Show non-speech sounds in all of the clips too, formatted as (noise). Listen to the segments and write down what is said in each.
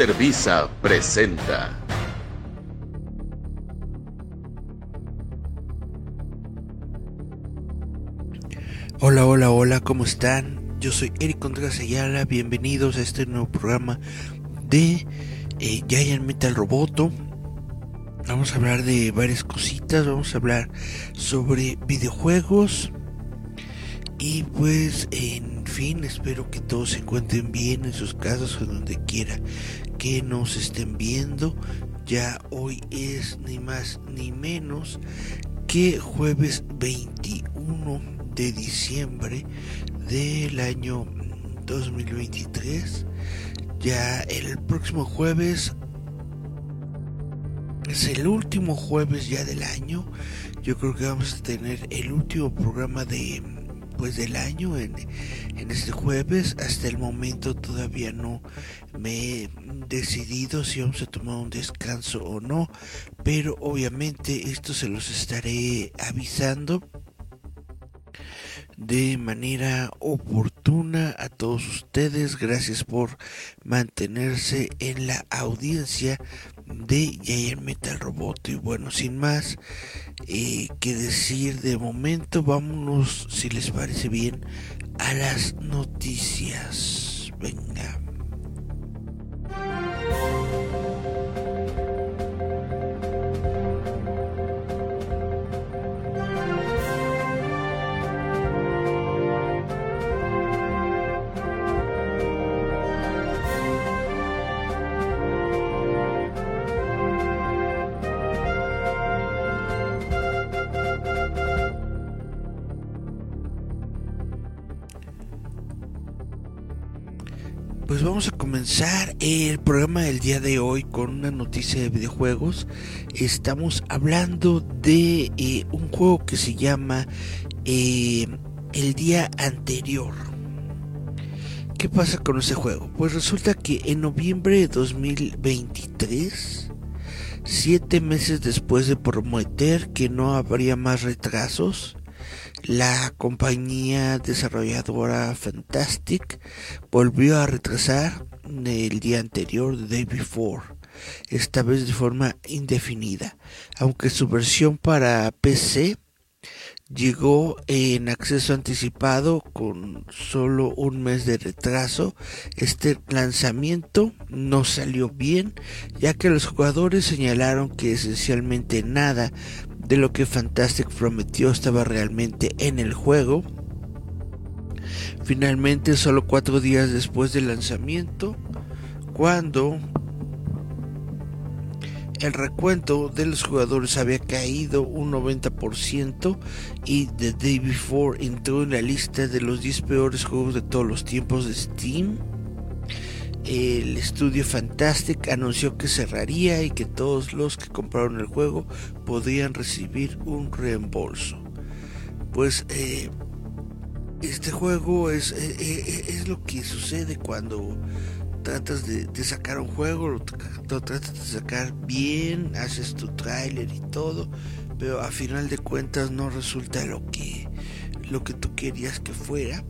Líder Visa presenta. Hola, hola, hola, ¿cómo están? Yo soy Eric Contreras Ayala, bienvenidos a este nuevo programa de eh, Giant Metal Roboto. Vamos a hablar de varias cositas, vamos a hablar sobre videojuegos. Y pues, en fin, espero que todos se encuentren bien en sus casas o donde quiera que nos estén viendo. Ya hoy es ni más ni menos que jueves 21 de diciembre del año 2023. Ya el próximo jueves es el último jueves ya del año. Yo creo que vamos a tener el último programa de pues del año en, en este jueves. Hasta el momento todavía no me he decidido si vamos a tomar un descanso o no. Pero obviamente esto se los estaré avisando de manera oportuna a todos ustedes. Gracias por mantenerse en la audiencia de Giant Metal Robot. Y bueno, sin más eh, que decir de momento, vámonos, si les parece bien, a las noticias. Venga. El programa del día de hoy con una noticia de videojuegos. Estamos hablando de eh, un juego que se llama eh, El día anterior. ¿Qué pasa con ese juego? Pues resulta que en noviembre de 2023, siete meses después de prometer que no habría más retrasos, la compañía desarrolladora Fantastic volvió a retrasar el día anterior, The Day Before, esta vez de forma indefinida, aunque su versión para PC llegó en acceso anticipado con solo un mes de retraso. Este lanzamiento no salió bien, ya que los jugadores señalaron que esencialmente nada de lo que Fantastic prometió estaba realmente en el juego. Finalmente, solo cuatro días después del lanzamiento, cuando el recuento de los jugadores había caído un 90% y The Day Before entró en la lista de los 10 peores juegos de todos los tiempos de Steam el estudio Fantastic anunció que cerraría y que todos los que compraron el juego podrían recibir un reembolso. Pues eh, este juego es, eh, eh, es, lo que sucede cuando tratas de, sacar un juego, lo, tratas de sacar bien, haces tu tráiler y todo, pero a final de cuentas no resulta lo que, lo que tú querías que fuera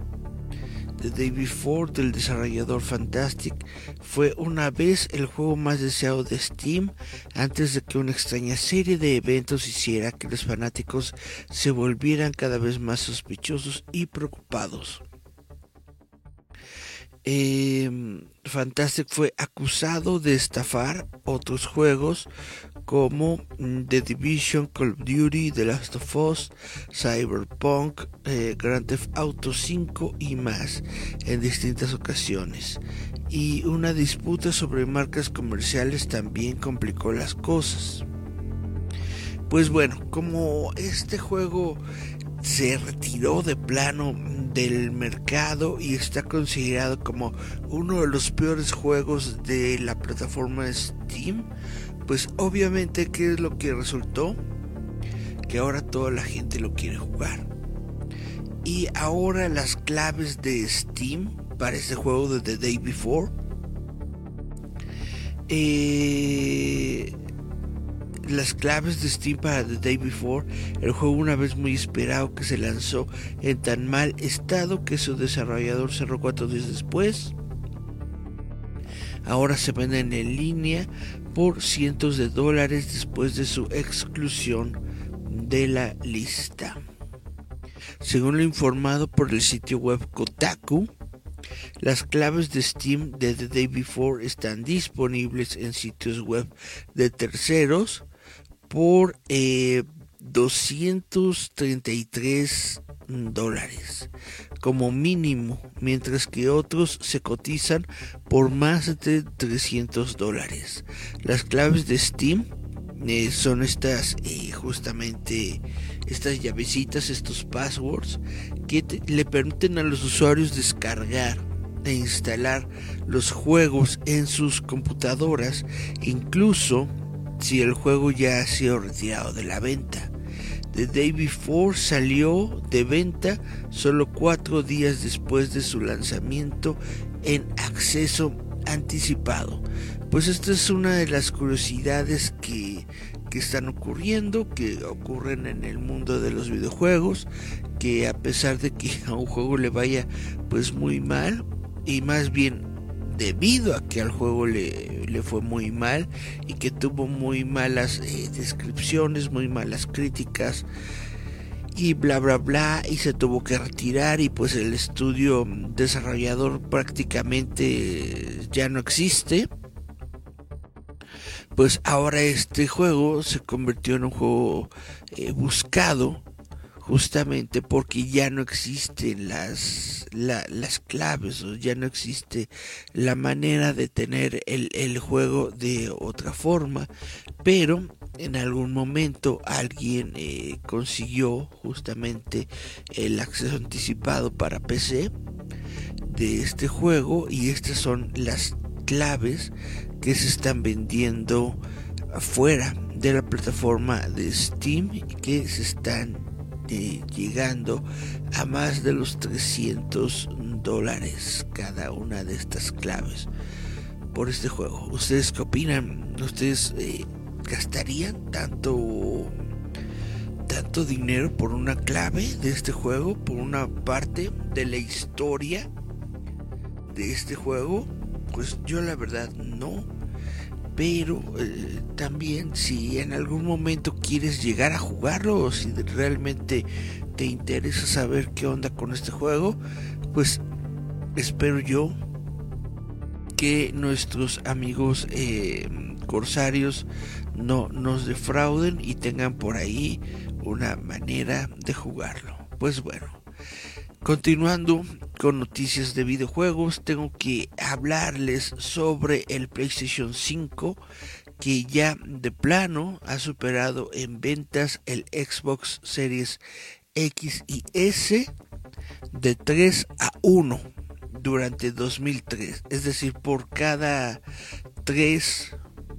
The Day Before del desarrollador Fantastic fue una vez el juego más deseado de Steam antes de que una extraña serie de eventos hiciera que los fanáticos se volvieran cada vez más sospechosos y preocupados. Em, Fantastic fue acusado de estafar otros juegos como mm, The Division, Call of Duty, The Last of Us, Cyberpunk, eh, Grand Theft Auto 5 y más en distintas ocasiones. Y una disputa sobre marcas comerciales también complicó las cosas. Pues bueno, como este juego se retiró de plano del mercado y está considerado como uno de los peores juegos de la plataforma Steam, pues obviamente, ¿qué es lo que resultó? Que ahora toda la gente lo quiere jugar. Y ahora las claves de Steam para este juego de The Day Before. Eh, las claves de Steam para The Day Before, el juego una vez muy esperado que se lanzó en tan mal estado que su desarrollador cerró cuatro días después ahora se venden en línea por cientos de dólares después de su exclusión de la lista. Según lo informado por el sitio web Kotaku, las claves de Steam de The Day Before están disponibles en sitios web de terceros por 233 eh, dólares como mínimo, mientras que otros se cotizan por más de 300 dólares. Las claves de Steam eh, son estas eh, justamente estas llavecitas, estos passwords que le permiten a los usuarios descargar e instalar los juegos en sus computadoras, incluso si el juego ya ha sido retirado de la venta. The Day Before salió de venta solo cuatro días después de su lanzamiento en acceso anticipado. Pues esta es una de las curiosidades que, que están ocurriendo, que ocurren en el mundo de los videojuegos, que a pesar de que a un juego le vaya pues muy mal, y más bien debido a que al juego le, le fue muy mal y que tuvo muy malas eh, descripciones, muy malas críticas y bla bla bla y se tuvo que retirar y pues el estudio desarrollador prácticamente ya no existe. Pues ahora este juego se convirtió en un juego eh, buscado justamente porque ya no existen las, las claves o ya no existe la manera de tener el, juego de otra forma pero en algún momento alguien eh, consiguió justamente el acceso anticipado para PC de este juego y estas son las claves que se están vendiendo afuera de la plataforma de Steam que se están llegando a más de los 300 dólares cada una de estas claves por este juego. ¿Ustedes qué opinan? ¿Ustedes eh, gastarían tanto tanto dinero por una clave de este juego, por una parte de la historia de este juego? Pues yo la verdad no pero eh, también si en algún momento quieres llegar a jugarlo o si realmente te interesa saber qué onda con este juego, pues espero yo que nuestros amigos eh, corsarios no nos defrauden y tengan por ahí una manera de jugarlo. Pues bueno, Continuando con noticias de videojuegos, tengo que hablarles sobre el PlayStation 5 que ya de plano ha superado en ventas el Xbox Series X y S de 3 a 1 durante 2003. Es decir, por cada 3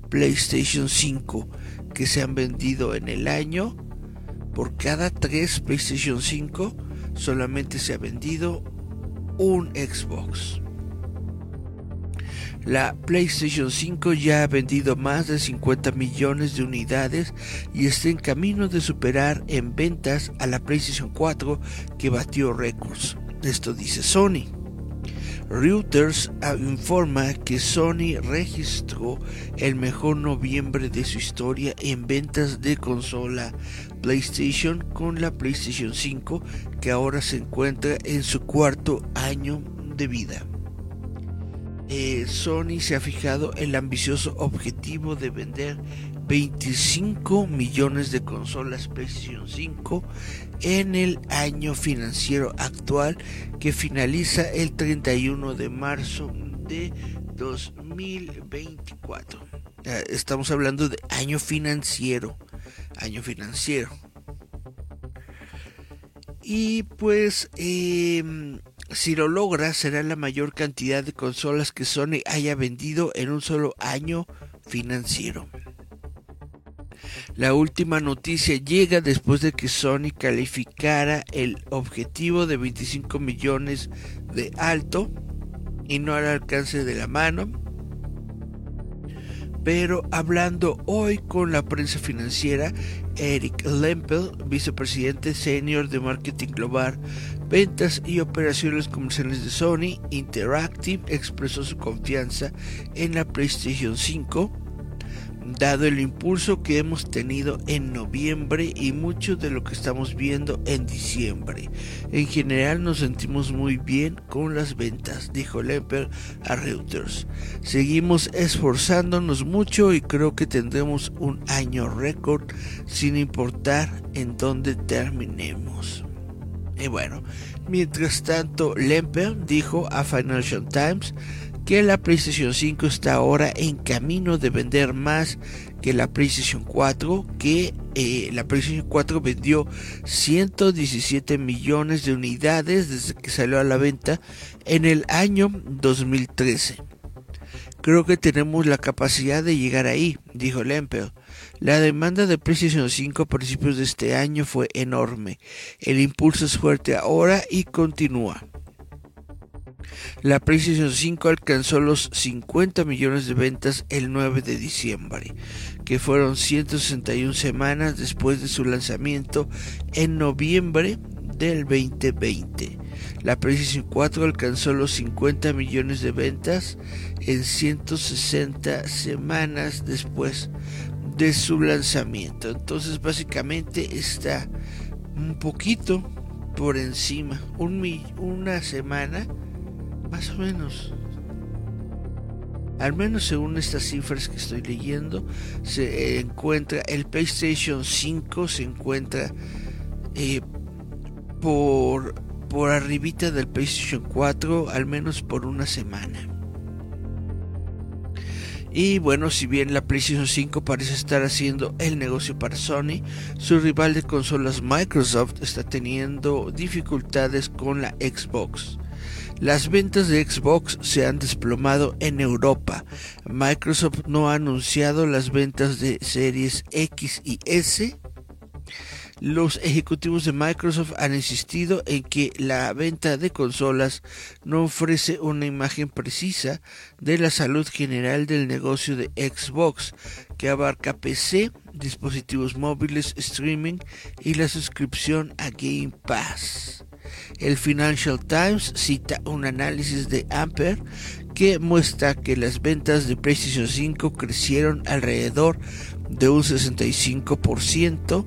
PlayStation 5 que se han vendido en el año, por cada 3 PlayStation 5 solamente se ha vendido un Xbox. La PlayStation 5 ya ha vendido más de 50 millones de unidades y está en camino de superar en ventas a la PlayStation 4 que batió récords. Esto dice Sony. Reuters informa que Sony registró el mejor noviembre de su historia en ventas de consola PlayStation con la PlayStation 5 que ahora se encuentra en su cuarto año de vida. Eh, Sony se ha fijado el ambicioso objetivo de vender 25 millones de consolas PlayStation 5 en el año financiero actual que finaliza el 31 de marzo de 2024. Eh, estamos hablando de año financiero, año financiero. Y pues em, si lo logra será la mayor cantidad de consolas que Sony haya vendido en un solo año financiero. La última noticia llega después de que Sony calificara el objetivo de 25 millones de alto y no al alcance de la mano, Pero hablando hoy con la prensa financiera, Eric Lempel, vicepresidente senior de marketing global, ventas y operaciones comerciales de Sony Interactive, expresó su confianza en la PlayStation 5 dado el impulso que hemos tenido en noviembre y mucho de lo que estamos viendo en diciembre. En general nos sentimos muy bien con las ventas, dijo Lemper a Reuters. Seguimos esforzándonos mucho y creo que tendremos un año récord sin importar en dónde terminemos. Y bueno, mientras tanto, Lemper dijo a Financial Times que la PlayStation 5 está ahora en camino de vender más que la PlayStation 4, que eh, la PlayStation 4 vendió 117 millones de unidades desde que salió a la venta en el año 2013. Creo que tenemos la capacidad de llegar ahí, dijo Lempel. La demanda de PlayStation 5 a principios de este año fue enorme. El impulso es fuerte ahora y continúa. La PlayStation 5 alcanzó los 50 millones de ventas el 9 de diciembre, que fueron 161 semanas después de su lanzamiento en noviembre del 2020. La PlayStation 4 alcanzó los 50 millones de ventas en 160 semanas después de su lanzamiento. Entonces básicamente está un poquito por encima, una semana más o menos. Al menos según estas cifras que estoy leyendo, se encuentra el PlayStation 5 se encuentra eh, por por arribita del PlayStation 4 al menos por una semana. Y bueno, si bien la PlayStation 5 parece estar haciendo el negocio para Sony, su rival de consolas Microsoft está teniendo dificultades con la Xbox. Las ventas de Xbox se han desplomado en Europa. Microsoft no ha anunciado las ventas de series X y S. Los ejecutivos de Microsoft han insistido en que la venta de consolas no ofrece una imagen precisa de la salud general del negocio de Xbox, que abarca PC, dispositivos móviles, streaming y la suscripción a Game Pass. El Financial Times cita un análisis de Ampere que muestra que las ventas de PlayStation 5 crecieron alrededor de un 65%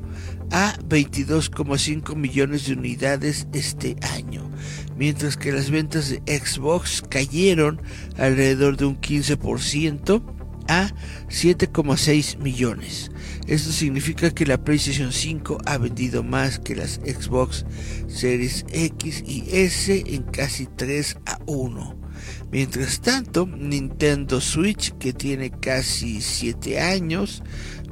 a 22,5 millones de unidades este año, mientras que las ventas de Xbox cayeron alrededor de un 15% a 7,6 millones. Esto significa que la PlayStation 5 ha vendido más que las Xbox Series X y S en casi 3 a 1. Mientras tanto, Nintendo Switch, que tiene casi 7 años,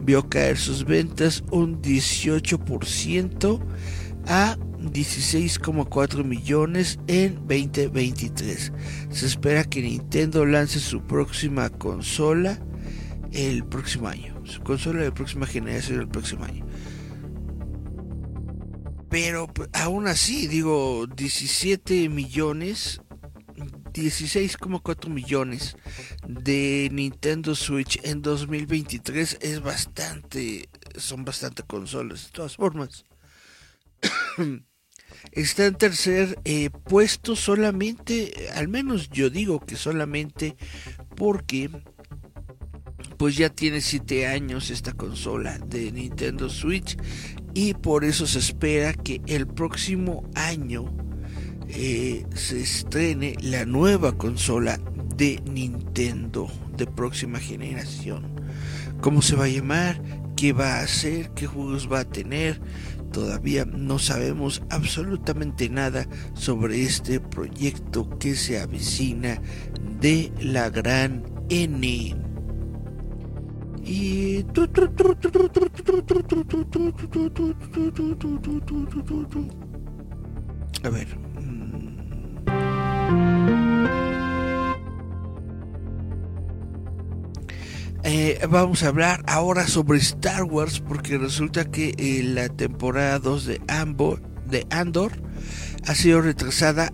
vio caer sus ventas un 18% a 16,4 millones en 2023. Se espera que Nintendo lance su próxima consola el próximo año. Su consola de próxima generación el próximo año. Pero pues, aún así, digo, 17 millones, 16,4 millones de Nintendo Switch en 2023 es bastante, son bastante consolas, de todas formas. (coughs) Está en tercer eh, puesto solamente, al menos yo digo que solamente porque pues ya tiene 7 años esta consola de Nintendo Switch y por eso se espera que el próximo año eh, se estrene la nueva consola de Nintendo de próxima generación. ¿Cómo se va a llamar? ¿Qué va a hacer? ¿Qué juegos va a tener? Todavía no sabemos absolutamente nada sobre este proyecto que se avecina de la gran N. Y... A ver. Eh, vamos a hablar ahora sobre Star Wars porque resulta que eh, la temporada 2 de, de Andor ha sido retrasada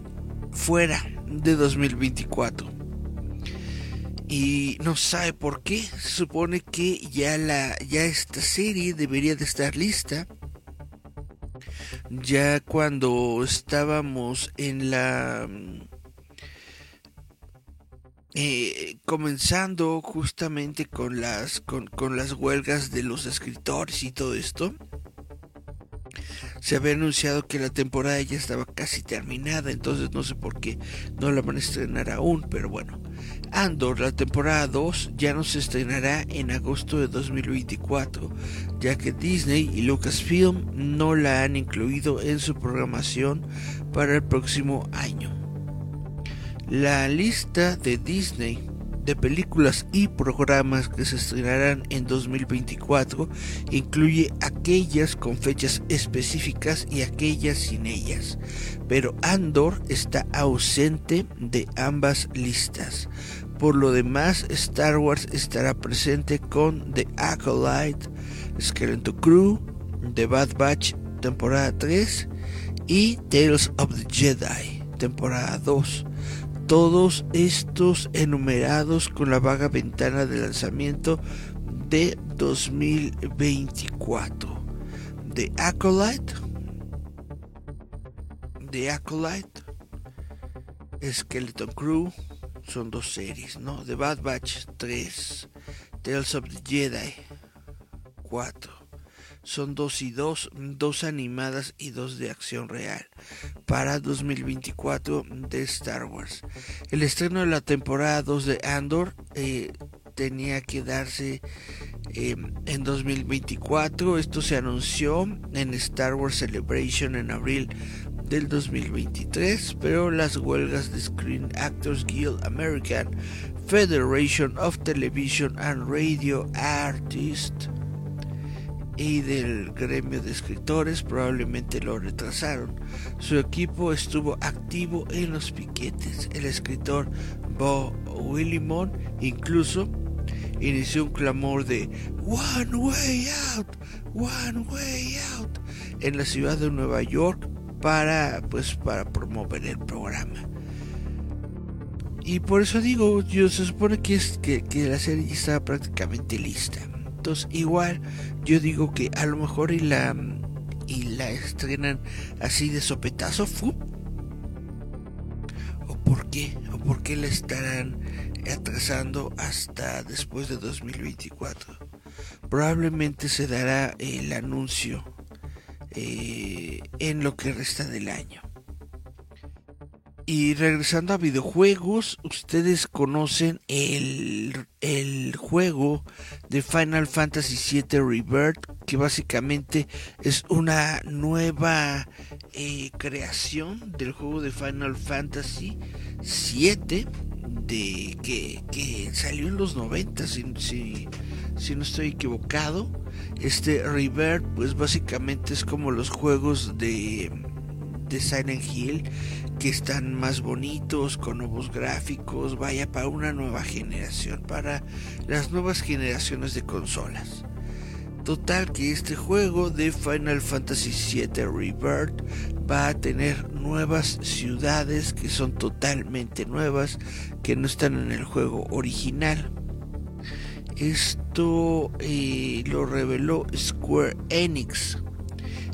fuera de 2024. y no sabe por qué. Se supone que ya la ya esta serie debería de estar lista. Ya cuando estábamos en la eh, comenzando justamente con las con, con las huelgas de los escritores y todo esto se había anunciado que la temporada ya estaba casi terminada, entonces no sé por qué no la van a estrenar aún, pero bueno. Andor, la temporada 2, ya no se estrenará en agosto de 2024, ya que Disney y Lucasfilm no la han incluido en su programación para el próximo año. La lista de Disney de películas y programas que se estrenarán en 2024 incluye aquellas con fechas específicas y aquellas sin ellas, pero Andor está ausente de ambas listas. Por lo demás, Star Wars estará presente con The Acolyte, Skeleton Crew, The Bad Batch temporada 3 y Tales of the Jedi temporada 2 todos estos enumerados con la vaga ventana de lanzamiento de 2024. The Acolyte, The Acolyte, Skeleton Crew, son dos series, ¿no? The Bad Batch 3, Tales of the Jedi 4 son dos y dos, dos animadas y dos de acción real para 2024 de Star Wars. El estreno de la temporada 2 de Andor eh, tenía que darse em, en 2024. Esto se anunció en Star Wars Celebration en abril del 2023, pero las huelgas de Screen Actors Guild American Federation of Television and Radio Artists y del gremio de escritores probablemente lo retrasaron. Su equipo estuvo activo en los piquetes. El escritor Bo Willimon incluso inició un clamor de One Way Out, One Way Out en la ciudad de Nueva York para pues para promover el programa. Y por eso digo, yo se supone que que, la serie estaba prácticamente lista igual yo digo que a lo mejor y la y la estrenan así de sopetazo o por qué o por qué la estarán atrasando hasta después de 2024 probablemente se dará el anuncio eh, en lo que resta del año y regresando a videojuegos, ustedes conocen el, el, juego de Final Fantasy VII Rebirth, que básicamente es una nueva eh, creación del juego de Final Fantasy VII, de, que, que salió en los 90, si, si, si no estoy equivocado. Este Rebirth, pues básicamente es como los juegos de, de Silent Hill que están más bonitos, con nuevos gráficos, vaya para una nueva generación, para las nuevas generaciones de consolas. Total que este juego de Final Fantasy VII Rebirth va a tener nuevas ciudades que son totalmente nuevas, que no están en el juego original. Esto eh, lo reveló Square Enix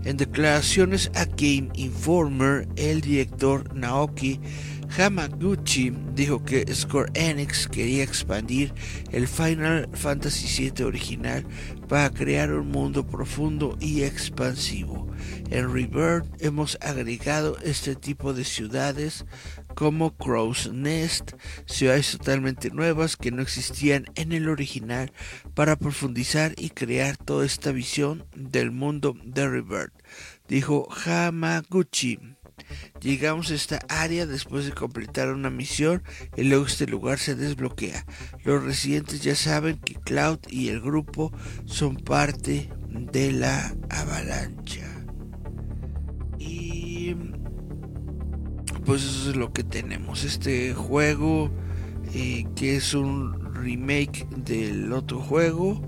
en declaraciones a Game Informer, el director Naoki Hamaguchi dijo que Square Enix quería expandir el Final Fantasy VII original para crear un mundo profundo y expansivo. En Rebirth hemos agregado este tipo de ciudades como Crow's Nest, ciudades totalmente nuevas que no existían en el original para profundizar y crear toda esta visión del mundo de Rebirth, dijo Hamaguchi. Llegamos a esta área después de completar una misión y luego este lugar se desbloquea. Los residentes ya saben que Cloud y el grupo son parte de la avalancha. Pues eso es lo que tenemos. Este juego eh, que es un remake del otro juego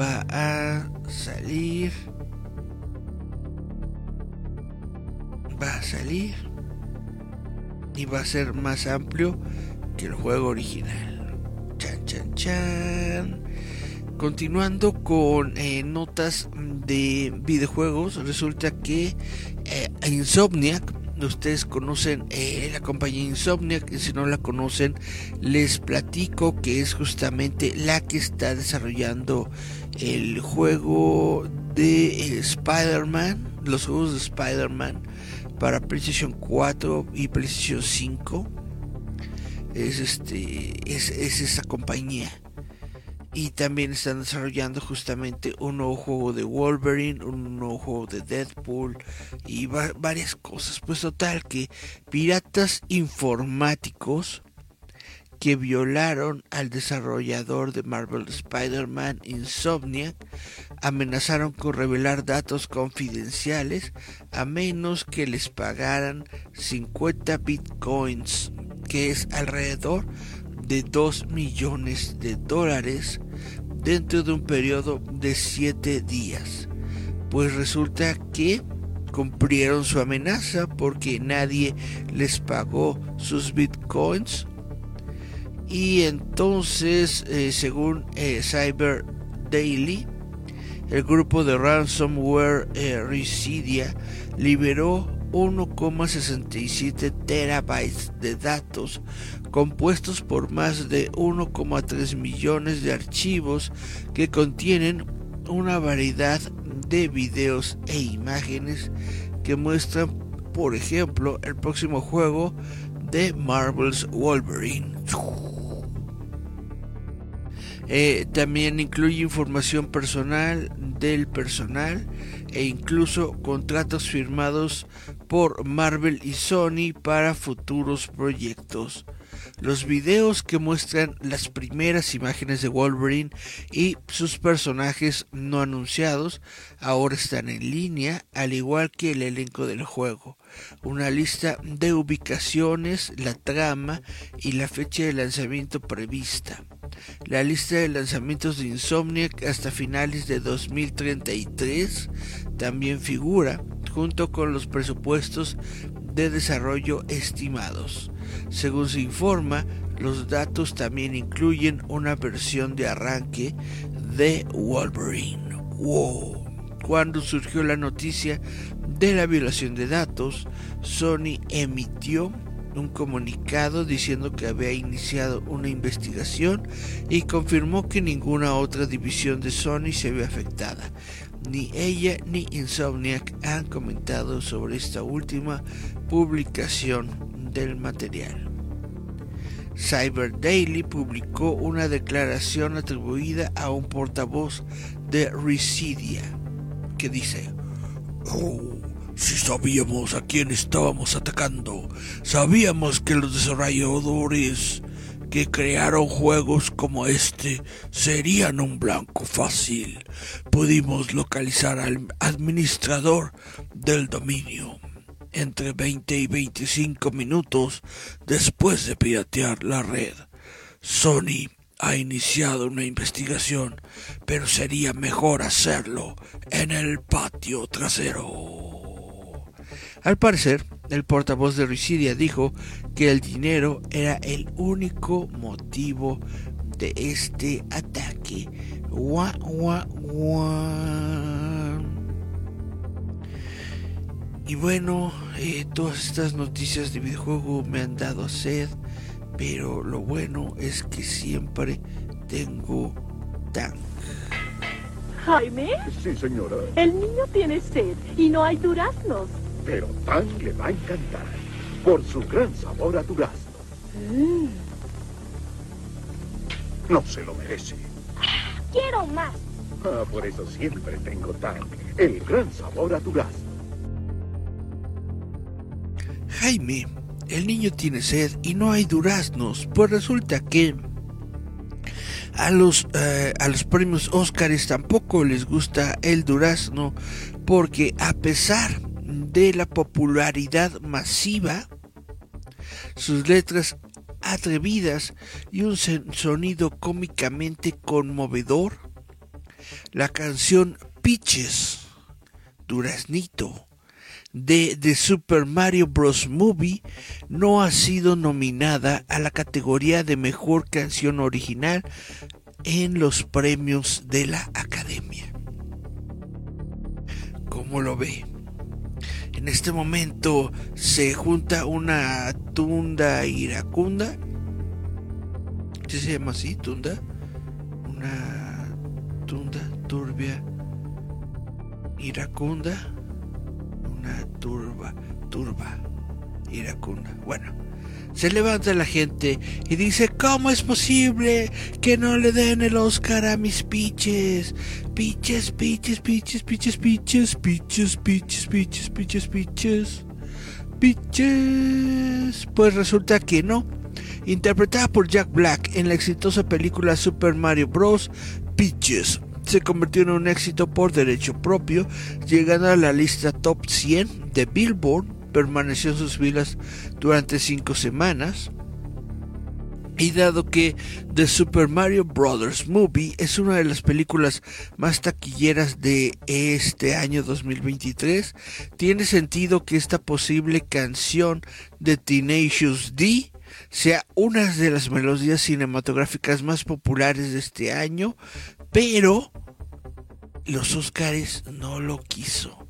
va a salir. Va a salir y va a ser más amplio que el juego original. Chan chan. Continuando con eh, notas de videojuegos, resulta que eh, Insomniac, ustedes conocen eh, la compañía Insomniac, y si no la conocen, les platico que es justamente la que está desarrollando el juego de Spider-Man, los juegos de Spider-Man para PlayStation 4 y PlayStation 5. Es este es, es esa compañía y también están desarrollando justamente un nuevo juego de Wolverine, un nuevo juego de Deadpool y varias cosas. Pues total que piratas informáticos que violaron al desarrollador de Marvel Spider-Man Insomniac amenazaron con revelar datos confidenciales a menos que les pagaran 50 bitcoins, que es alrededor de 2 millones de dólares dentro de un periodo de 7 días. Pues resulta que cumplieron su amenaza porque nadie les pagó sus bitcoins. Y entonces, eh, según eh, Cyber Daily, el grupo de ransomware eh, Residia liberó 1,67 terabytes de datos compuestos por más de 1,3 millones de archivos que contienen una variedad de videos e imágenes que muestran, por ejemplo, el próximo juego de Marvel's Wolverine. Eh, también incluye información personal del personal e incluso contratos firmados por Marvel y Sony para futuros proyectos. Los videos que muestran las primeras imágenes de Wolverine y sus personajes no anunciados ahora están en línea, al igual que el elenco del juego. Una lista de ubicaciones, la trama y la fecha de lanzamiento prevista. La lista de lanzamientos de Insomniac hasta finales de 2033 también figura, junto con los presupuestos de desarrollo estimados. Según se informa, los datos también incluyen una versión de arranque de Wolverine. Wow. Cuando surgió la noticia de la violación de datos, Sony emitió un comunicado diciendo que había iniciado una investigación y confirmó que ninguna otra división de Sony se ve afectada. Ni ella ni Insomniac han comentado sobre esta última publicación del material. Cyber Daily publicó una declaración atribuida a un portavoz de Residia que dice, oh, si sabíamos a quién estábamos atacando, sabíamos que los desarrolladores que crearon juegos como este serían un blanco fácil. Pudimos localizar al administrador del dominio entre 20 y 25 minutos después de piratear la red. Sony ha iniciado una investigación, pero sería mejor hacerlo en el patio trasero. Al parecer, el portavoz de Risidia dijo que el dinero era el único motivo de este ataque. Y bueno, eh, todas estas noticias de videojuego me han dado sed, pero lo bueno es que siempre tengo tan. Jaime. Sí, señora. El niño tiene sed y no hay duraznos. Pero Tan le va a encantar por su gran sabor a durazno. Mm. No se lo merece. Quiero más. Ah, por eso siempre tengo Tan, el gran sabor a durazno. Jaime, el niño tiene sed y no hay duraznos, pues resulta que a los, eh, a los premios Óscares tampoco les gusta el durazno, porque a pesar de la popularidad masiva, sus letras atrevidas y un sonido cómicamente conmovedor, la canción Pitches, Duraznito, de The Super Mario Bros. Movie no ha sido nominada a la categoría de Mejor Canción Original en los premios de la Academia. ¿Cómo lo ve? En este momento se junta una tunda iracunda. ¿Qué se llama así? ¿Tunda? Una tunda turbia iracunda. Una turba, turba iracunda. Bueno, se levanta la gente y dice, ¿cómo es posible que no le den el Oscar a mis piches? Piches, piches, piches, piches, piches, piches, piches, piches, piches, piches, piches. Pues resulta que no. Interpretada por Jack Black en la exitosa película Super Mario Bros. Peaches se convirtió en un éxito por derecho propio, llegando a la lista top 100 de Billboard permaneció en sus filas durante cinco semanas. Y dado que The Super Mario Bros. Movie es una de las películas más taquilleras de este año 2023, tiene sentido que esta posible canción de Tenacious D sea una de las melodías cinematográficas más populares de este año, pero los Oscars no lo quiso.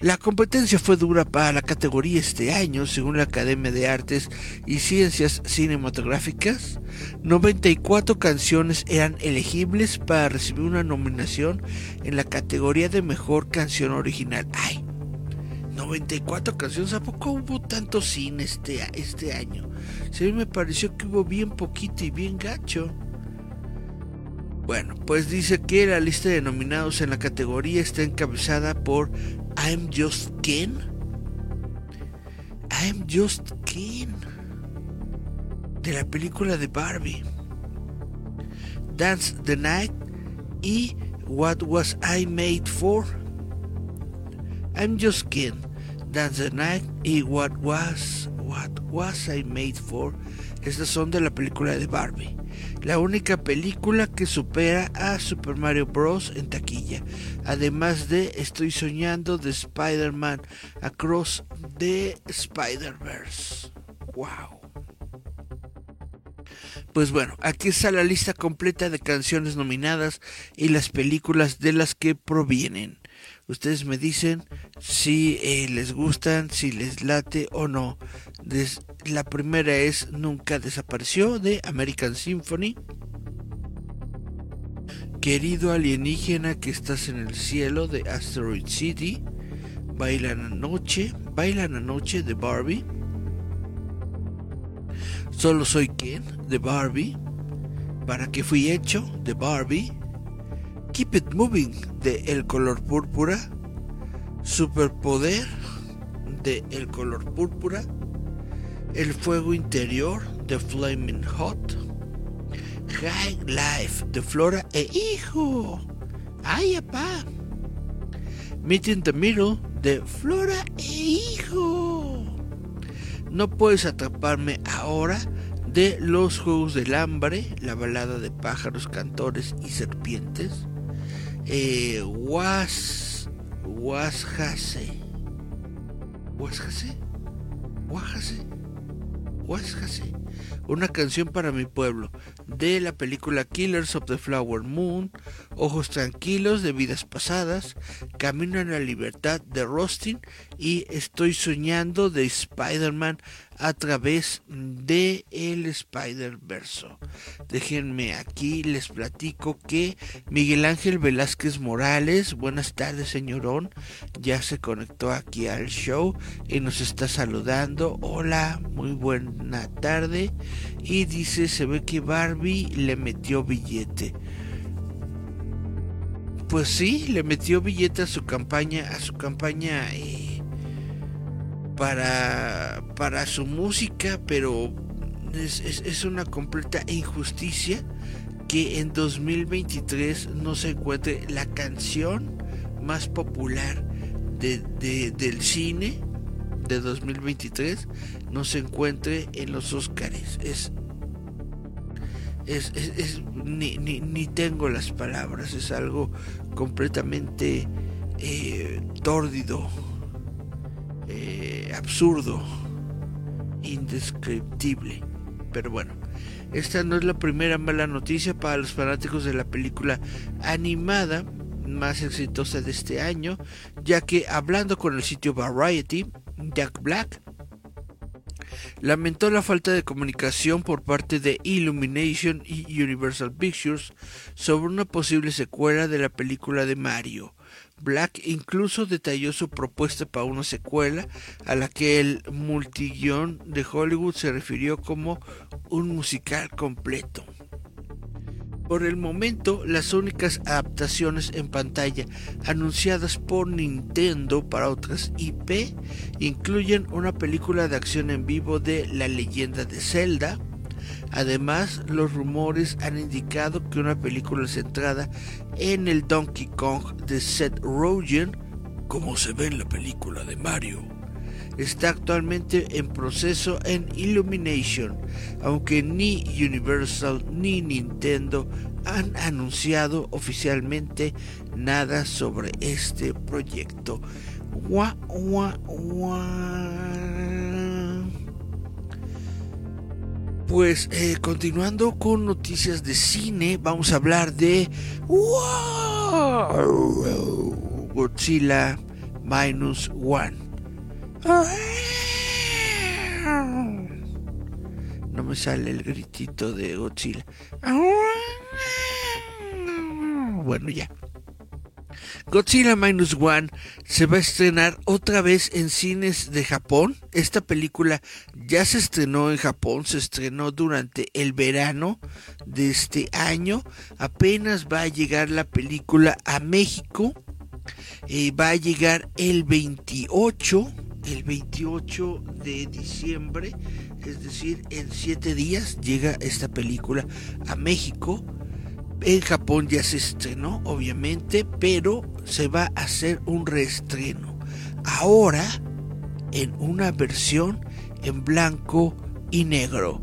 La competencia fue dura para la categoría este año, según la Academia de Artes y Ciencias Cinematográficas. 94 canciones eran elegibles para recibir una nominación en la categoría de Mejor Canción Original. ¡Ay! 94 canciones, ¿a poco hubo tanto cine este, este año? Sí, me pareció que hubo bien poquito y bien gacho. Bueno, pues dice que la lista de nominados en la categoría está encabezada por I'm Just Ken. I'm Just Ken. De la película de Barbie. Dance the Night y What Was I Made For. I'm Just Ken. Dance the Night y What Was What Was I Made For. Estas son de la película de Barbie la única película que supera a Super Mario Bros. en taquilla, además de Estoy soñando de Spider-Man Across the Spider-Verse. ¡Wow! Pues bueno, aquí está la lista completa de canciones nominadas y las películas de las que provienen. Ustedes me dicen si eh, les gustan, si les late o no. la primera es Nunca desapareció de American Symphony. Querido alienígena que estás en el cielo de Asteroid City. Bailan anoche, bailan anoche de Barbie. Solo soy Ken de Barbie. ¿Para qué fui hecho de Barbie? Keep It Moving de El color púrpura, Superpoder de El color púrpura, El fuego interior de Flaming Hot, High Life de Flora e Hijo, ay apá, Meeting the Middle de Flora e Hijo. No puedes atraparme ahora de los Juegos del Hambre, la balada de pájaros, cantores y serpientes eh, was Washase Washase Washase Washase una canción para mi pueblo de la película Killers of the Flower Moon, Ojos Tranquilos de Vidas Pasadas, Camino a la Libertad de Rostin y Estoy Soñando de Spider-Man a través de el Spider Verso. Déjenme aquí les platico que Miguel Ángel Velázquez Morales, buenas tardes señorón, ya se conectó aquí al show y nos está saludando. Hola, muy buena tarde y dice se ve que Barbie le metió billete. Pues sí, le metió billete a su campaña, a su campaña eh, para, para su música, pero es, una completa injusticia que en 2023 no se encuentre la canción más popular del cine de 2023 no se encuentre en los Oscars. Es, es, ni, tengo las palabras, es algo completamente eh, tórdido, eh, absurdo, indescriptible. Pero bueno, esta no es la primera mala noticia para los fanáticos de la película animada más exitosa de este año, ya que hablando con el sitio Variety, Jack Black lamentó la falta de comunicación por parte de Illumination y Universal Pictures sobre una posible secuela de la película de Mario. Black incluso detalló su propuesta para una secuela a la que el multiguión de Hollywood se refirió como un musical completo. Por el momento, las únicas adaptaciones en pantalla anunciadas por Nintendo para otras IP incluyen una película de acción en vivo de La leyenda de Zelda. Además, los rumores han indicado que una película centrada en el Donkey Kong de Seth Rogen, como se ve en la película de Mario, está actualmente en proceso en Illumination, aunque ni Universal ni Nintendo han anunciado oficialmente nada sobre este proyecto. Pues eh, continuando con noticias de cine, vamos a hablar de Godzilla Minus One. No me sale el gritito de Godzilla. Bueno, ya. Godzilla Minus One se va a estrenar otra vez en cines de Japón. Esta película ya se estrenó en Japón, se estrenó durante el verano de este año. Apenas va a llegar la película a México. Eh, va a llegar el 28 el 28 de diciembre, es decir, en 7 días llega esta película a México. En Japón ya se estrenó, obviamente, pero se va a hacer un reestreno. Ahora, en una versión en blanco y negro.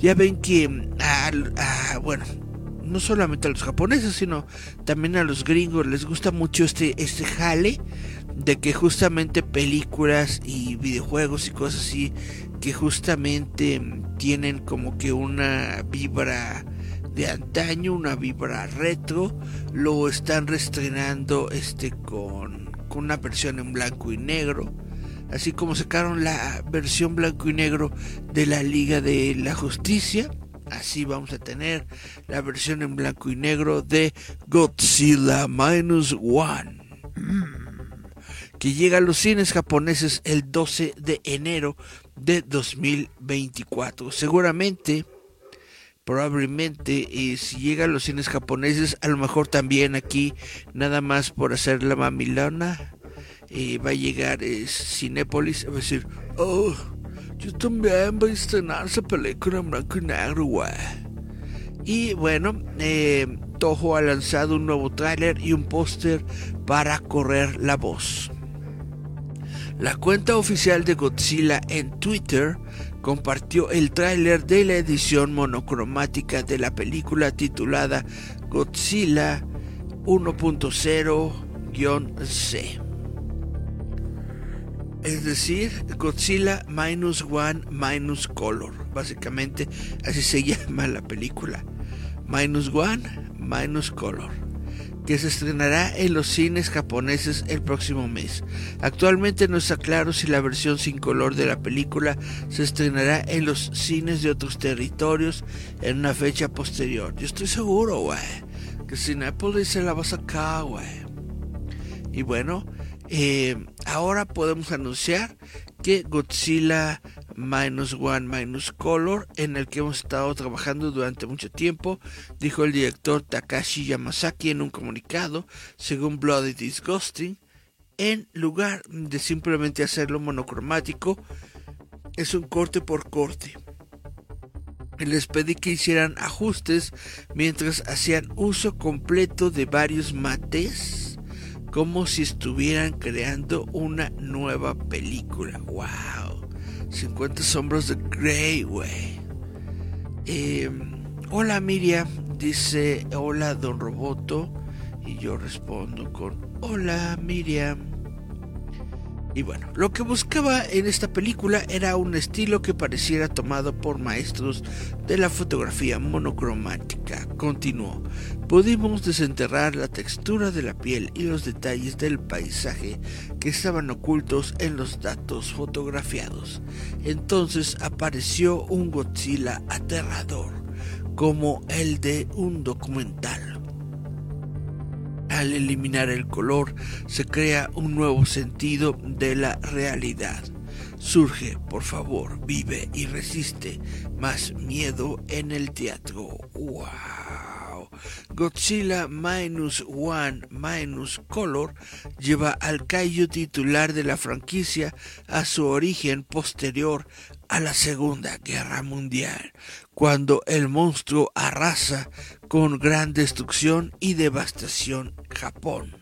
Ya ven que, bueno, no solamente a los japoneses, sino también a los gringos les gusta mucho este, este jale de que justamente películas y videojuegos y cosas así que justamente tienen como que una vibra de antaño, una vibra retro, lo están restrenando este con, con una versión en blanco y negro. Así como sacaron la versión blanco y negro de la Liga de la Justicia, Así vamos a tener la versión en blanco y negro de Godzilla Minus One. Mm. Que llega a los cines japoneses el 12 de enero de 2024. Seguramente, probablemente, eh, si llega a los cines japoneses, a lo mejor también aquí, nada más por hacer la mamilona, eh, va a llegar eh, Cinépolis, a decir, oh yo también voy a estrenar esa película en blanco y negro, güey. Y bueno, eh, Toho ha lanzado un nuevo tráiler y un póster para correr la voz. La cuenta oficial de Godzilla en Twitter compartió el tráiler de la edición monocromática de la película titulada Godzilla 1.0-C es decir, Godzilla Minus One Minus Color. Básicamente así se (laughs) llama la película. Minus One Minus Color. Que se estrenará en los cines japoneses el próximo mes. Actualmente no está claro si la versión sin color de la película se estrenará en los cines de otros territorios en una fecha posterior. Yo estoy seguro, güey, que Cinepolis se la va a sacar, güey. Y bueno, eh, ahora podemos anunciar que Godzilla Minus One Minus Color, en el que hemos estado trabajando durante mucho tiempo, dijo el director Takashi Yamazaki en un comunicado, según Bloody Disgusting, en lugar de simplemente hacerlo monocromático, es un corte por corte. Les pedí que hicieran ajustes mientras hacían uso completo de varios mates como si estuvieran creando una nueva película. ¡Wow! 50 sombras de Grey. Em, hola Miriam, dice hola Don Roboto. Y yo respondo con hola Miriam. Y bueno, lo que buscaba en esta película era un estilo que pareciera tomado por maestros de la fotografía monocromática. Continuó. Pudimos desenterrar la textura de la piel y los detalles del paisaje que estaban ocultos en los datos fotografiados. Entonces apareció un Godzilla aterrador, como el de un documental. Al eliminar el color se crea un nuevo sentido de la realidad. Surge, por favor, vive y resiste más miedo en el teatro. ¡Wow! Godzilla Minus One Minus Color lleva al Kaiju titular de la franquicia a su origen posterior a la Segunda Guerra Mundial, cuando el monstruo arrasa con gran destrucción y devastación Japón,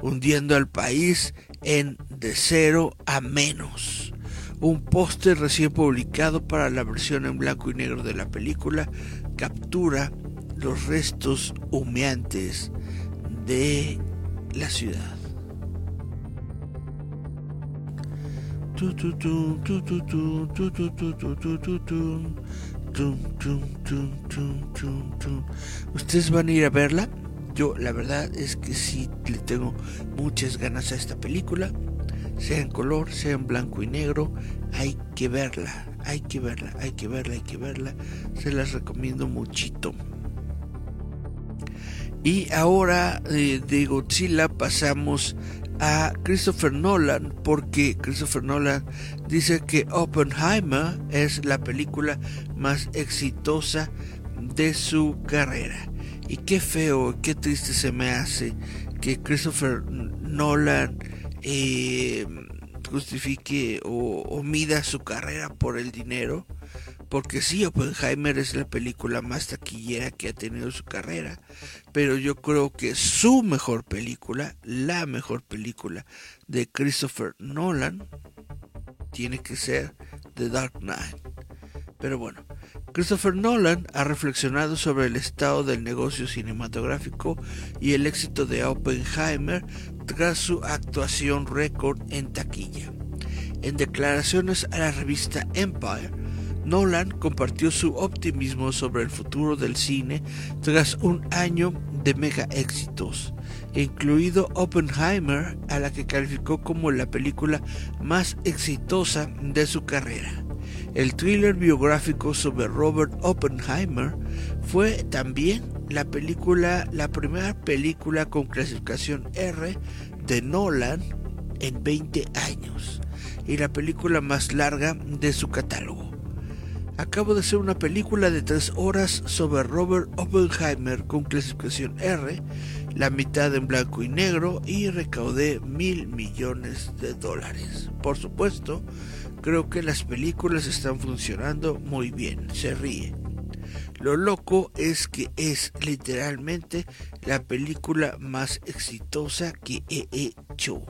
hundiendo al país en de cero a menos. Un póster recién publicado para la versión en blanco y negro de la película captura los restos humeantes de la ciudad. ¿Ustedes van a ir a verla? Yo la verdad es que sí le tengo muchas ganas a esta película. Sea en color, sea en blanco y negro. Hay que verla, hay que verla, hay que verla, hay que verla. Se las recomiendo muchito. Y ahora de Godzilla pasamos a Christopher Nolan porque Christopher Nolan dice que Oppenheimer es la película más exitosa de su carrera. Y qué feo, qué triste se me hace que Christopher Nolan eh, justifique o, o mida su carrera por el dinero. Porque sí, Oppenheimer es la película más taquillera que ha tenido su carrera. Pero yo creo que su mejor película, la mejor película de Christopher Nolan, tiene que ser The Dark Knight. Pero bueno, Christopher Nolan ha reflexionado sobre el estado del negocio cinematográfico y el éxito de Oppenheimer tras su actuación récord en taquilla. En declaraciones a la revista Empire, Nolan compartió su optimismo sobre el futuro del cine tras un año de mega éxitos, incluido Oppenheimer, a la que calificó como la película más exitosa de su carrera. El thriller biográfico sobre Robert Oppenheimer fue también la película, la primera película con clasificación R de Nolan en 20 años y la película más larga de su catálogo. Acabo de hacer una película de 3 horas sobre Robert Oppenheimer con clasificación R, la mitad en blanco y negro y recaudé mil millones de dólares. Por supuesto, creo que las películas están funcionando muy bien, se ríe. Lo loco es que es literalmente la película más exitosa que he hecho.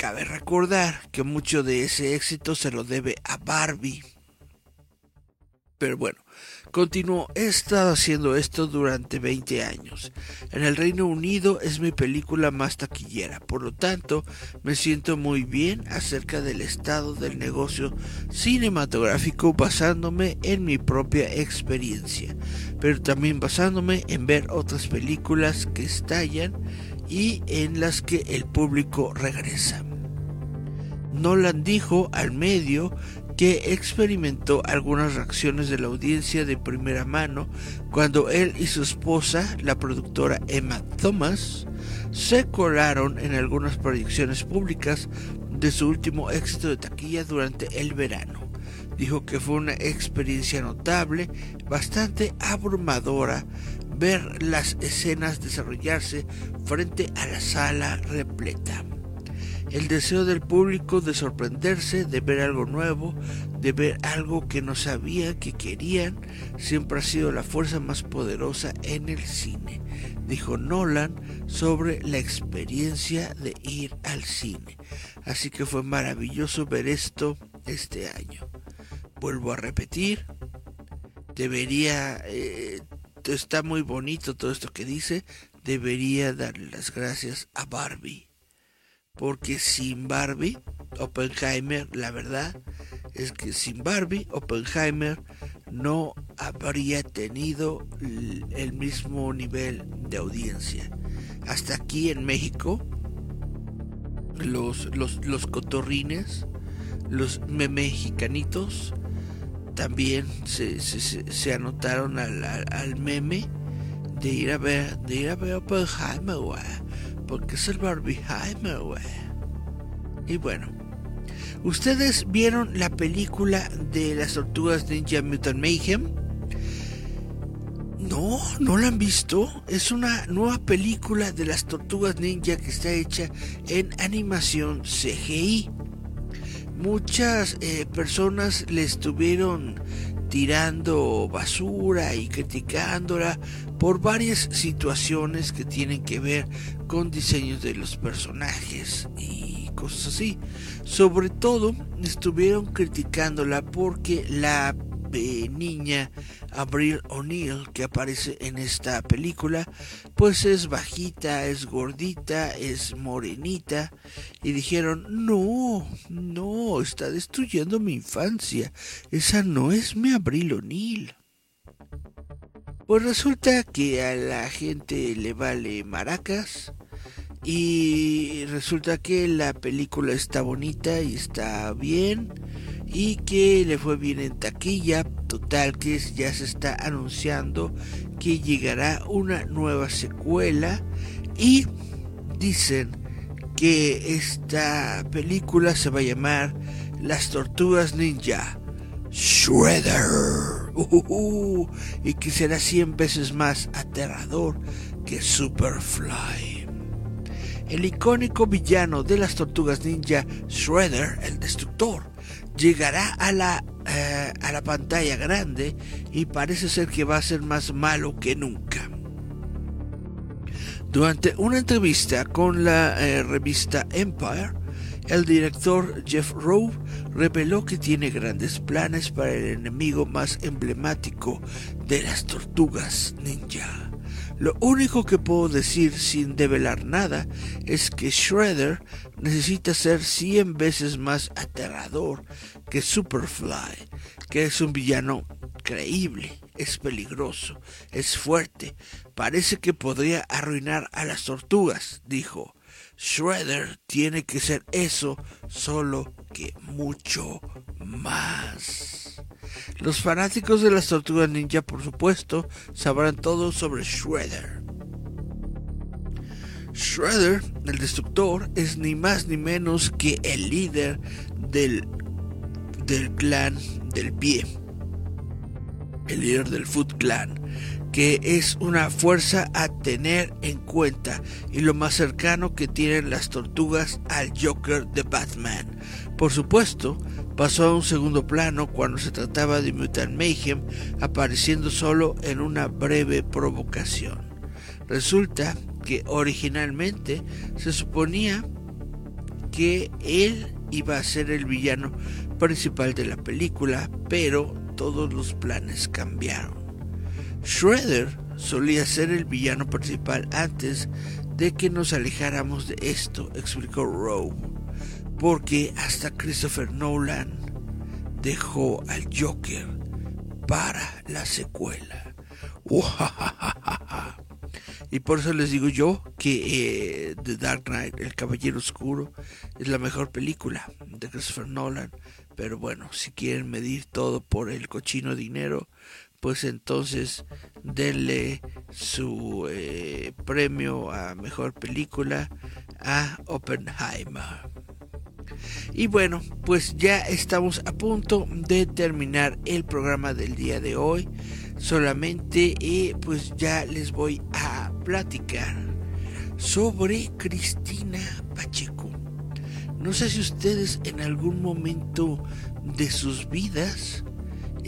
Cabe recordar que mucho de ese éxito se lo debe a Barbie. Pero bueno, continuó, he estado haciendo esto durante 20 años. En el Reino Unido es mi película más taquillera, por lo tanto me siento muy bien acerca del estado del negocio cinematográfico basándome en mi propia experiencia, pero también basándome en ver otras películas que estallan y en las que el público regresa. Nolan dijo al medio que experimentó algunas reacciones de la audiencia de primera mano cuando él y su esposa, la productora Emma Thomas, se colaron en algunas proyecciones públicas de su último éxito de taquilla durante el verano. Dijo que fue una experiencia notable, bastante abrumadora, ver las escenas desarrollarse frente a la sala repleta. El deseo del público de sorprenderse, de ver algo nuevo, de ver algo que no sabía que querían, siempre ha sido la fuerza más poderosa en el cine, dijo Nolan sobre la experiencia de ir al cine. Así que fue maravilloso ver esto este año. vuelvo a repetir, debería, eh, está muy bonito todo esto que dice, debería darle las gracias a Barbie. Porque sin Barbie, Oppenheimer, la verdad es que sin Barbie, Oppenheimer no habría tenido el mismo nivel de audiencia. Hasta aquí en México, los, los, los cotorrines, los mexicanitos, también se, se, anotaron al, al, meme de ir a ver, de ir a Oppenheimer. Porque es el Barbieheimer, güey. Y bueno, ¿ustedes vieron la película de las tortugas Ninja Mutant Mayhem? No, no la han visto. Es una nueva película de las tortugas ninja que está hecha en animación CGI. Muchas eh, personas le estuvieron tirando basura y criticándola por varias situaciones que tienen que ver con diseños de los personajes y cosas así. Sobre todo estuvieron criticándola porque la niña Abril O'Neill que aparece en esta película, pues es bajita, es gordita, es morenita, y dijeron, no, no, está destruyendo mi infancia, esa no es mi Abril O'Neill. Pues resulta que a la gente le vale maracas, y resulta que la película está bonita y está bien y que le fue bien en taquilla. Total que ya se está anunciando que llegará una nueva secuela y dicen que esta película se va a llamar Las Tortugas Ninja Shredder uh, y que será 100 veces más aterrador que Superfly. El icónico villano de las tortugas ninja, Shredder, el destructor, llegará a la, eh, a la pantalla grande y parece ser que va a ser más malo que nunca. Durante una entrevista con la eh, revista Empire, el director Jeff Rowe reveló que tiene grandes planes para el enemigo más emblemático de las tortugas ninja. Lo único que puedo decir sin develar nada es que Shredder necesita ser 100 veces más aterrador que Superfly, que es un villano creíble, es peligroso, es fuerte, parece que podría arruinar a las tortugas, dijo. Shredder tiene que ser eso, solo que mucho más. Los fanáticos de las tortugas ninja, por supuesto, sabrán todo sobre Shredder. Shredder, el destructor, es ni más ni menos que el líder del, del clan del pie. El líder del Foot Clan que es una fuerza a tener en cuenta y lo más cercano que tienen las tortugas al Joker de Batman. Por supuesto, pasó a un segundo plano cuando se trataba de Mutant Mayhem, apareciendo solo en una breve provocación. Resulta que originalmente se suponía que él iba a ser el villano principal de la película, pero todos los planes cambiaron. Shredder solía ser el villano principal antes de que nos alejáramos de esto, explicó Rowe, porque hasta Christopher Nolan dejó al Joker para la secuela. (laughs) Y por eso les digo yo que eh, The Dark Knight, El Caballero Oscuro, es la mejor película de Christopher Nolan. Pero bueno, si quieren medir todo por el cochino dinero, pues entonces denle su eh, premio a mejor película a Oppenheimer. Y bueno, pues ya estamos a punto de terminar el programa del día de hoy. Solamente eh, pues ya les voy a platicar sobre Cristina Pacheco. No sé si ustedes en algún momento de sus vidas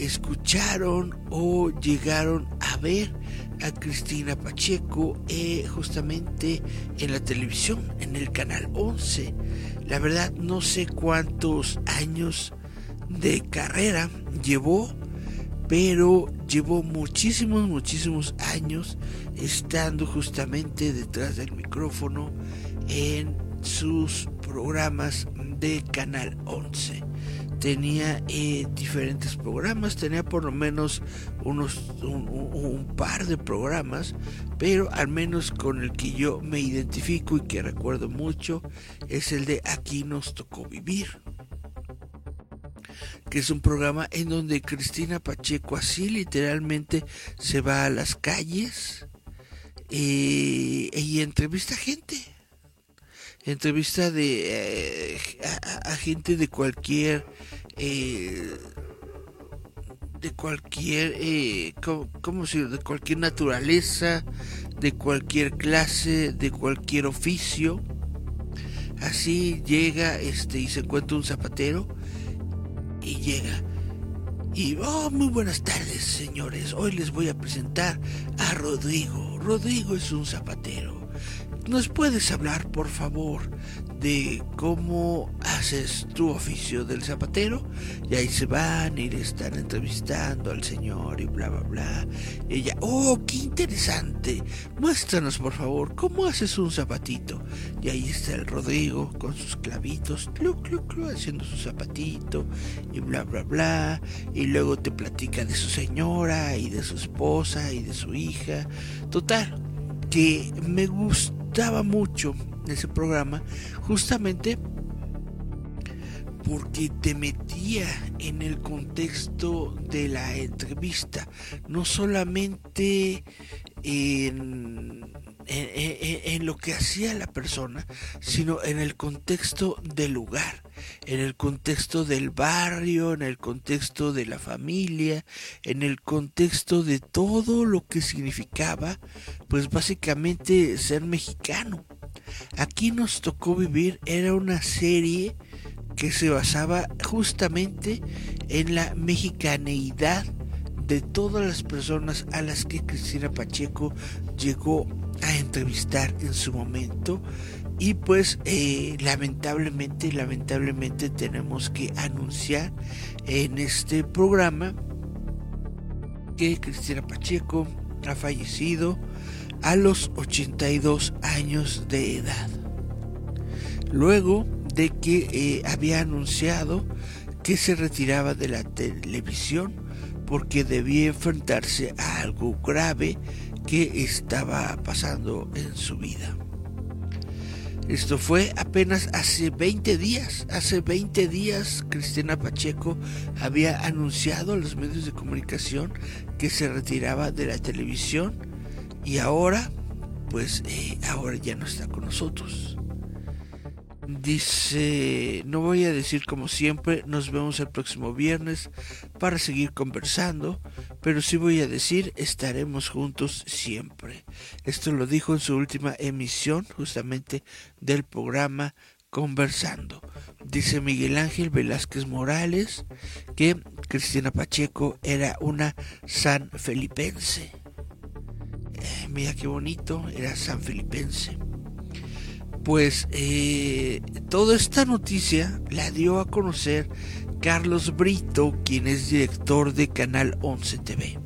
escucharon o llegaron a ver a Cristina Pacheco eh, justamente en la televisión, en el canal 11. La verdad no sé cuántos años de carrera llevó, pero llevó muchísimos, muchísimos años estando justamente detrás del micrófono en sus programas de Canal 11 tenía eh, diferentes programas, tenía por lo menos unos un, par de programas, pero al menos con el que yo me identifico y que recuerdo mucho es el de Aquí nos tocó vivir que es un programa en donde Cristina Pacheco así literalmente se va a las calles eh, y entrevista gente entrevista de eh, a, gente de cualquier eh, de cualquier eh, ¿cómo, de cualquier naturaleza de cualquier clase de cualquier oficio. Así llega este y se encuentra un zapatero y llega. Y oh, muy buenas tardes señores. Hoy les voy a presentar a Rodrigo. Rodrigo es un zapatero ¿Nos puedes hablar, por favor, de cómo haces tu oficio del zapatero? Y ahí se van y le están entrevistando al señor y bla, bla, bla. Ella, oh, qué interesante. Muéstranos, por favor, cómo haces un zapatito. Y ahí está el Rodrigo con sus clavitos, clu, clu, clu, haciendo su zapatito y bla, bla, bla. Y luego te platica de su señora y de su esposa y de su hija. Total, que me gusta gustaba mucho ese programa justamente porque te metía en el contexto de la entrevista, no solamente en, en, lo que hacía la persona, sino en el contexto del lugar, en el contexto del barrio, en el contexto de la familia, en el contexto de todo lo que significaba, pues básicamente ser mexicano. Aquí nos tocó vivir, era una serie que se basaba justamente en la mexicaneidad de todas las personas a las que Cristina Pacheco llegó a entrevistar en su momento. Y pues eh, lamentablemente lamentablemente tenemos que anunciar en este programa que Cristina Pacheco ha fallecido a los 82 años de edad. Luego de que eh, había anunciado que se retiraba de la televisión porque debía enfrentarse a algo grave que estaba pasando en su vida. Esto fue apenas hace 20 días. Hace 20 días Cristina Pacheco había anunciado a los medios de comunicación que se retiraba de la televisión y ahora, pues eh, ahora ya no está con nosotros. Dice, no voy a decir como siempre, nos vemos el próximo viernes para seguir conversando, pero sí voy a decir, estaremos juntos siempre. Esto lo dijo en su última emisión justamente del programa Conversando. Dice Miguel Ángel Velázquez Morales que Cristina Pacheco era una san felipense. Eh, mira qué bonito, era san felipense pues eh, toda esta noticia la dio a conocer Carlos Brito, quien es director de Canal 11 TV.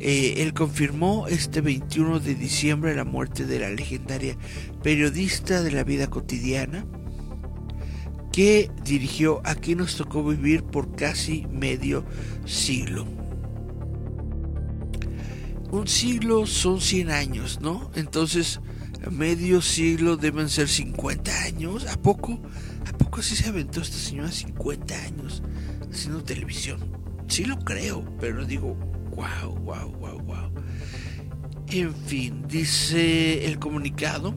Eh, él confirmó este 21 de diciembre la muerte de la legendaria periodista de la vida cotidiana que dirigió Aquí nos tocó vivir por casi medio siglo. Un siglo son 100 años, ¿no? Entonces, medio siglo deben ser 50 años. ¿A poco? ¿A poco así se aventó esta señora 50 años haciendo televisión? Sí lo creo, pero digo, wow, wow, wow, wow. En fin, dice el comunicado.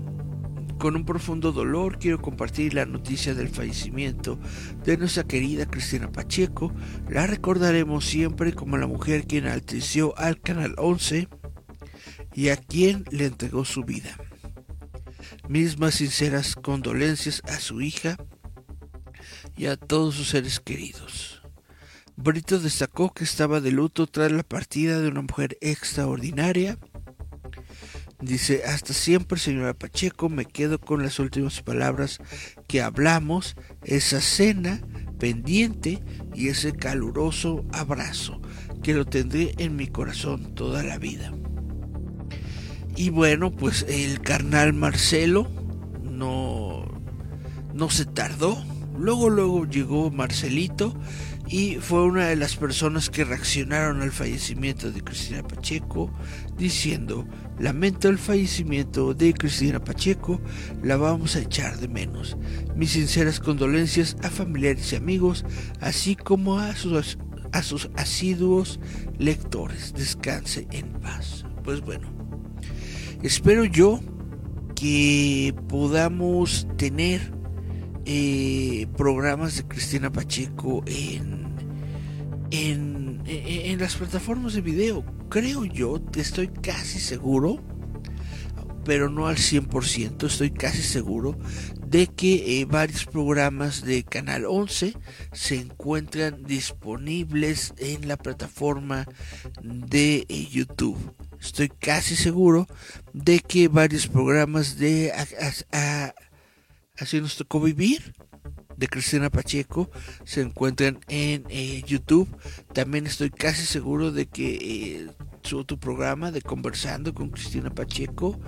Con un profundo dolor quiero compartir la noticia del fallecimiento de nuestra querida Cristina Pacheco. La recordaremos siempre como la mujer quien enalteció al Canal 11 y a quien le entregó su vida. Mis más sinceras condolencias a su hija y a todos sus seres queridos. Brito destacó que estaba de luto tras la partida de una mujer extraordinaria. Dice, hasta siempre, señora Pacheco, me quedo con las últimas palabras que hablamos, esa cena pendiente y ese caluroso abrazo que lo tendré en mi corazón toda la vida. Y bueno, pues el carnal Marcelo no, no se tardó. Luego, luego llegó Marcelito y fue una de las personas que reaccionaron al fallecimiento de Cristina Pacheco diciendo, lamento el fallecimiento de Cristina Pacheco, la vamos a echar de menos. Mis sinceras condolencias a familiares y amigos, así como a sus, a sus asiduos lectores. Descanse en paz. Pues bueno, espero yo que podamos tener eh, programas de Cristina Pacheco en, en, en, las plataformas de video. Creo yo, estoy casi seguro, pero no al 100%, estoy casi seguro de que eh, varios programas de Canal 11 se encuentran disponibles en la plataforma de eh, YouTube. Estoy casi seguro de que varios programas de Así nos tocó vivir de Cristina Pacheco se encuentran en eh, YouTube. También estoy casi seguro de que eh, su otro programa de Conversando con Cristina Pacheco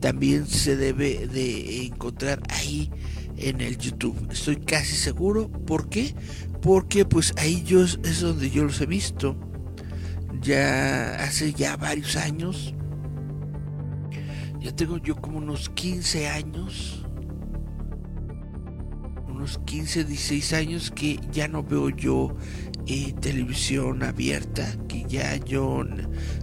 también se debe de encontrar ahí en el YouTube. Estoy casi seguro. ¿Por qué? Porque pues ahí yo es donde yo los he visto. Ya hace ya varios años. Ya tengo yo como unos 15 años. Unos 15, 16 años que ya no veo yo eh, televisión abierta, que ya yo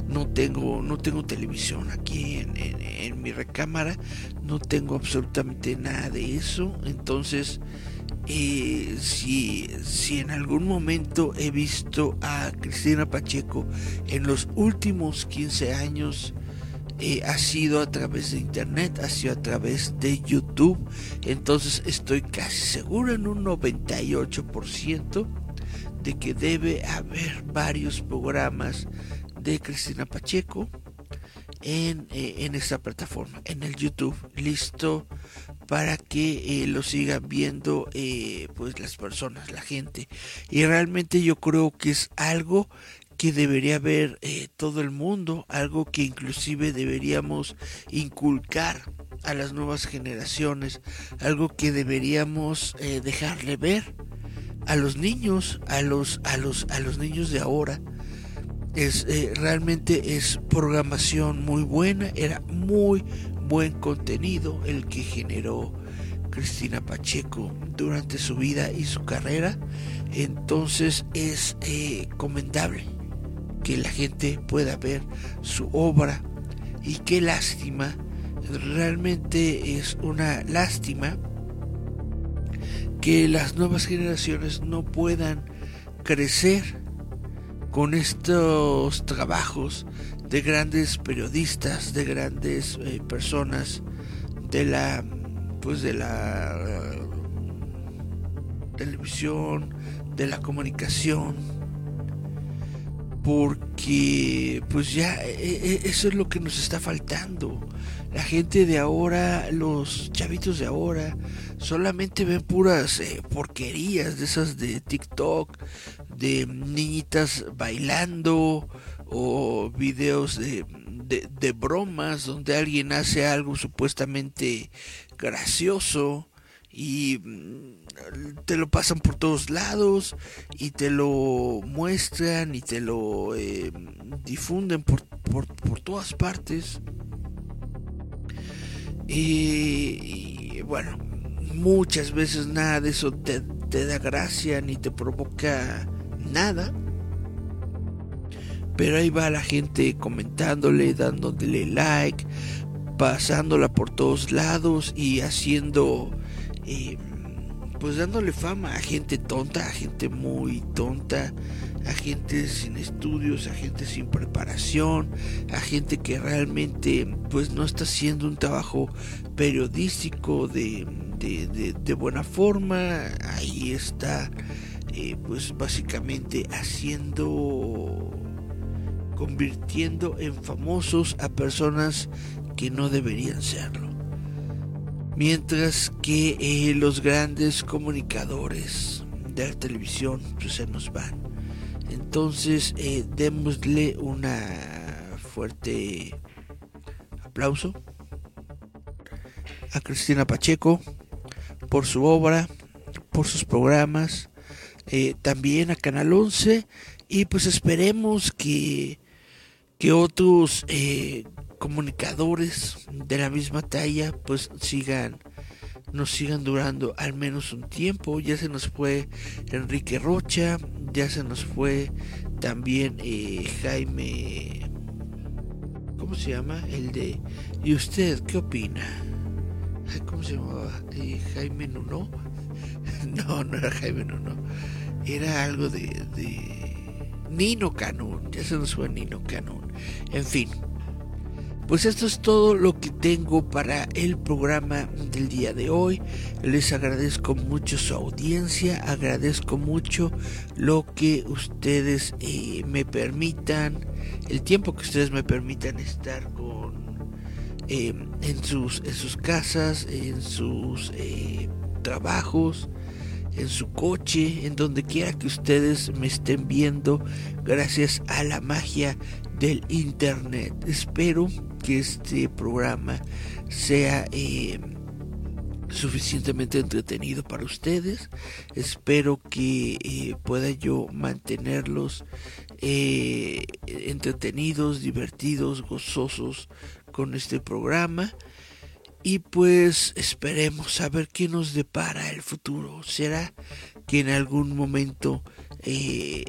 no tengo, no tengo televisión aquí en, mi recámara, no tengo absolutamente nada de eso, entonces eh, si, si en algún momento he visto a Cristina Pacheco en los últimos 15 años, eh, ha sido a través de internet, ha sido a través de YouTube. Entonces estoy casi seguro en un 98% de que debe haber varios programas de Cristina Pacheco en, eh, en esta plataforma, en el YouTube, listo para que eh, lo sigan viendo pues las personas, la gente. Y realmente yo creo que es algo que debería ver eh, todo el mundo, algo que inclusive deberíamos inculcar a las nuevas generaciones, algo que deberíamos eh, dejarle ver a los niños, a los, a los, a los niños de ahora. Es eh, realmente es programación muy buena, era muy buen contenido el que generó Cristina Pacheco durante su vida y su carrera, entonces es comendable que la gente pueda ver su obra y qué lástima, realmente es una lástima que las nuevas generaciones no puedan crecer con estos trabajos de grandes periodistas, de grandes eh, personas de la pues de la uh, televisión, de la comunicación, porque pues ya e, e, eso es lo que nos está faltando. La gente de ahora, los chavitos de ahora, solamente ven puras eh, porquerías de esas de TikTok, de niñitas bailando o videos de, de bromas donde alguien hace algo supuestamente gracioso y mm, te lo pasan por todos lados y te lo muestran y te lo eh, difunden por, por, todas partes. Y, bueno, muchas veces nada de eso te da gracia ni te provoca nada. Pero ahí va la gente comentándole, dándole like, pasándola por todos lados y haciendo pues dándole fama a gente tonta, a gente muy tonta, a gente sin estudios, a gente sin preparación, a gente que realmente pues no está haciendo un trabajo periodístico de, de, buena forma, ahí está eh, pues básicamente haciendo convirtiendo en famosos a personas que no deberían serlo. Mientras que eh, los grandes comunicadores de la televisión pues, se nos van. Entonces, eh, démosle una fuerte aplauso a Cristina Pacheco por su obra, por sus programas, eh, también a Canal 11 y pues esperemos que, que otros eh, comunicadores de la misma talla pues sigan nos sigan durando al menos un tiempo ya se nos fue Enrique Rocha ya se nos fue también eh, Jaime ¿cómo se llama? el de ¿y usted qué opina? ¿cómo se llamaba? Eh, Jaime Nuno (laughs) no, no era Jaime Nuno era algo de, de Nino Canún ya se nos fue Nino Canún en fin pues esto es todo lo que tengo para el programa del día de hoy. Les agradezco mucho su audiencia, agradezco mucho lo que ustedes eh, me permitan, el tiempo que ustedes me permitan estar con eh, en sus en sus casas, en sus eh, trabajos, en su coche, en donde quiera que ustedes me estén viendo, gracias a la magia del internet. Espero que este programa sea eh, suficientemente entretenido para ustedes. Espero que eh, pueda yo mantenerlos eh, entretenidos, divertidos, gozosos con este programa. Y pues esperemos a ver qué nos depara el futuro. ¿Será que en algún momento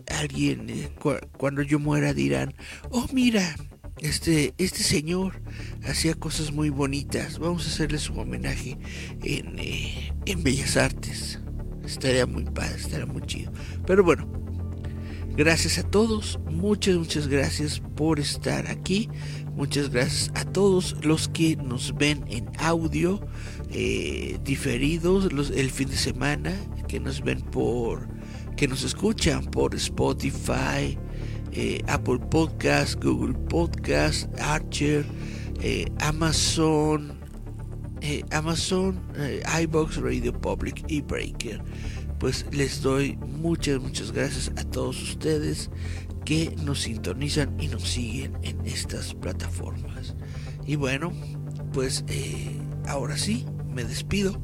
alguien, cuando yo muera, dirán, oh mira, este, este señor hacía cosas muy bonitas. Vamos a hacerle su homenaje en, eh, en Bellas Artes. Estaría muy padre, estaría muy chido. Pero bueno, gracias a todos. Muchas, muchas gracias por estar aquí. Muchas gracias a todos los que nos ven en audio eh, diferidos el fin de semana, que nos ven por, que nos escuchan por Spotify, eh, Apple Podcast, Google Podcast, Archer, eh, Amazon, eh, Amazon, iBox, Radio Public y Breaker. Pues les doy muchas, muchas gracias a todos ustedes que nos sintonizan y nos siguen en estas plataformas. Y bueno, pues ahora sí, me despido.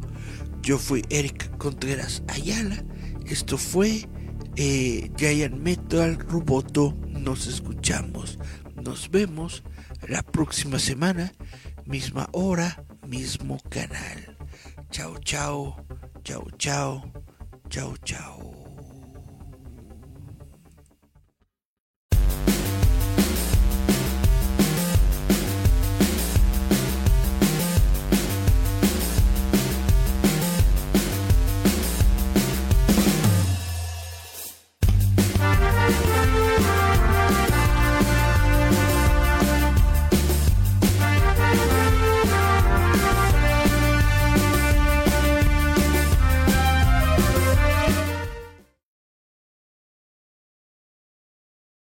Yo fui Eric Contreras Ayala. Esto fue eh, Giant Metal Roboto. Nos escuchamos. Nos vemos la próxima semana. Misma hora, mismo canal. Chao, chao. Chao, chao. Chao, chao.